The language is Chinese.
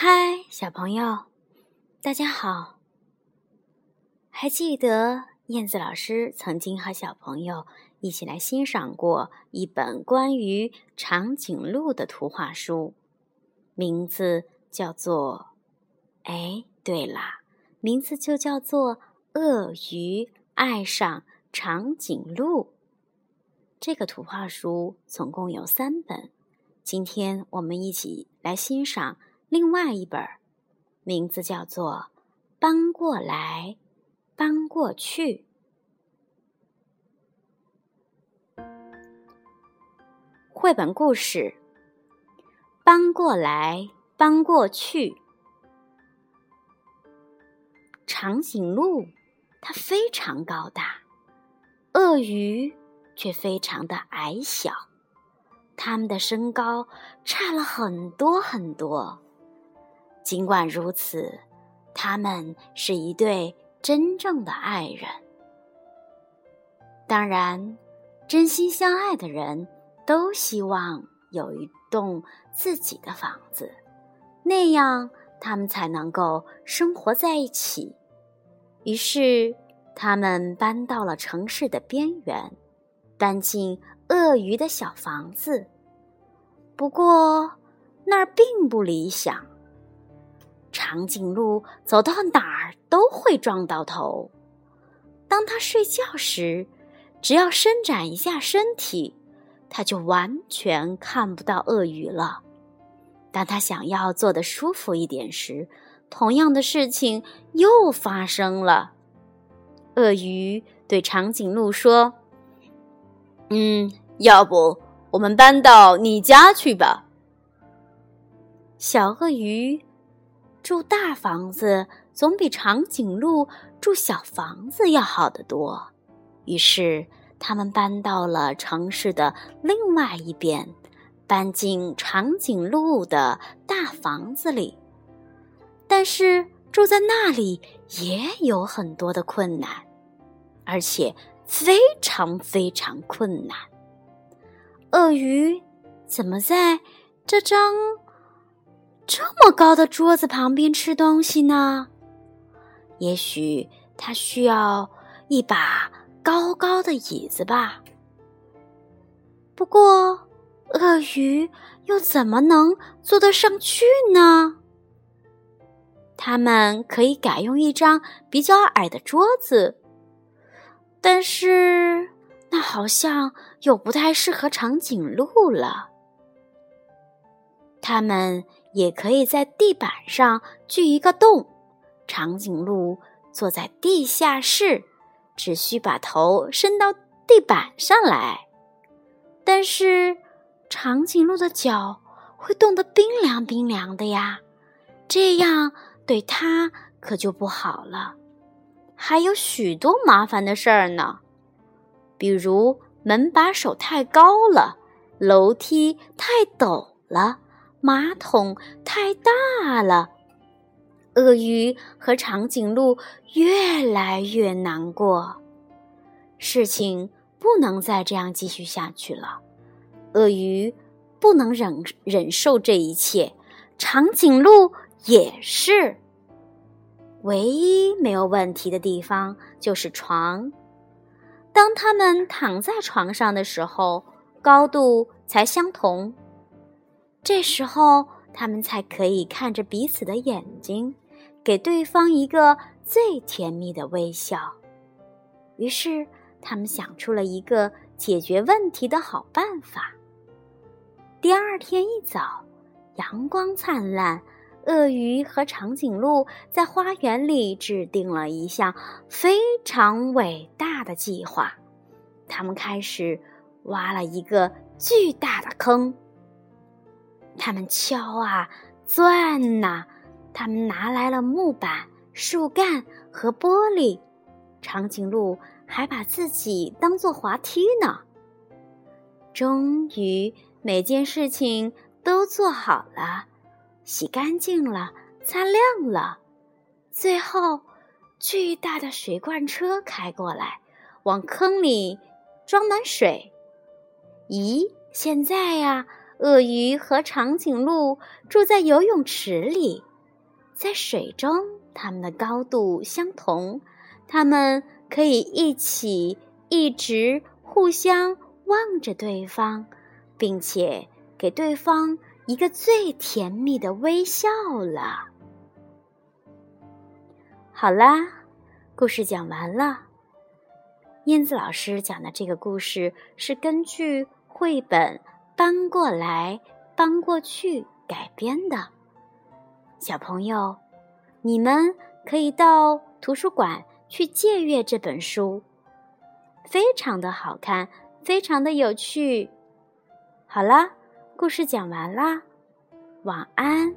嗨，小朋友，大家好！还记得燕子老师曾经和小朋友一起来欣赏过一本关于长颈鹿的图画书，名字叫做……哎，对了，名字就叫做《鳄鱼爱上长颈鹿》。这个图画书总共有三本，今天我们一起来欣赏。另外一本，名字叫做《搬过来，搬过去》。绘本故事《搬过来，搬过去》。长颈鹿它非常高大，鳄鱼却非常的矮小，它们的身高差了很多很多。尽管如此，他们是一对真正的爱人。当然，真心相爱的人都希望有一栋自己的房子，那样他们才能够生活在一起。于是，他们搬到了城市的边缘，搬进鳄鱼的小房子。不过，那儿并不理想。长颈鹿走到哪儿都会撞到头。当它睡觉时，只要伸展一下身体，它就完全看不到鳄鱼了。当它想要坐得舒服一点时，同样的事情又发生了。鳄鱼对长颈鹿说：“嗯，要不我们搬到你家去吧。”小鳄鱼。住大房子总比长颈鹿住小房子要好得多。于是，他们搬到了城市的另外一边，搬进长颈鹿的大房子里。但是，住在那里也有很多的困难，而且非常非常困难。鳄鱼怎么在这张？这么高的桌子旁边吃东西呢？也许他需要一把高高的椅子吧。不过，鳄鱼又怎么能坐得上去呢？他们可以改用一张比较矮的桌子，但是那好像又不太适合长颈鹿了。他们。也可以在地板上锯一个洞，长颈鹿坐在地下室，只需把头伸到地板上来。但是长颈鹿的脚会冻得冰凉冰凉的呀，这样对它可就不好了。还有许多麻烦的事儿呢，比如门把手太高了，楼梯太陡了。马桶太大了，鳄鱼和长颈鹿越来越难过。事情不能再这样继续下去了。鳄鱼不能忍忍受这一切，长颈鹿也是。唯一没有问题的地方就是床。当他们躺在床上的时候，高度才相同。这时候，他们才可以看着彼此的眼睛，给对方一个最甜蜜的微笑。于是，他们想出了一个解决问题的好办法。第二天一早，阳光灿烂，鳄鱼和长颈鹿在花园里制定了一项非常伟大的计划。他们开始挖了一个巨大的坑。他们敲啊，钻呐，他们拿来了木板、树干和玻璃。长颈鹿还把自己当做滑梯呢。终于，每件事情都做好了，洗干净了，擦亮了。最后，巨大的水罐车开过来，往坑里装满水。咦，现在呀。鳄鱼和长颈鹿住在游泳池里，在水中，它们的高度相同，它们可以一起一直互相望着对方，并且给对方一个最甜蜜的微笑了。好啦，故事讲完了。燕子老师讲的这个故事是根据绘本《搬过来搬过去》改编的。小朋友，你们可以到图书馆去借阅这本书，非常的好看，非常的有趣。好啦，故事讲完啦，晚安。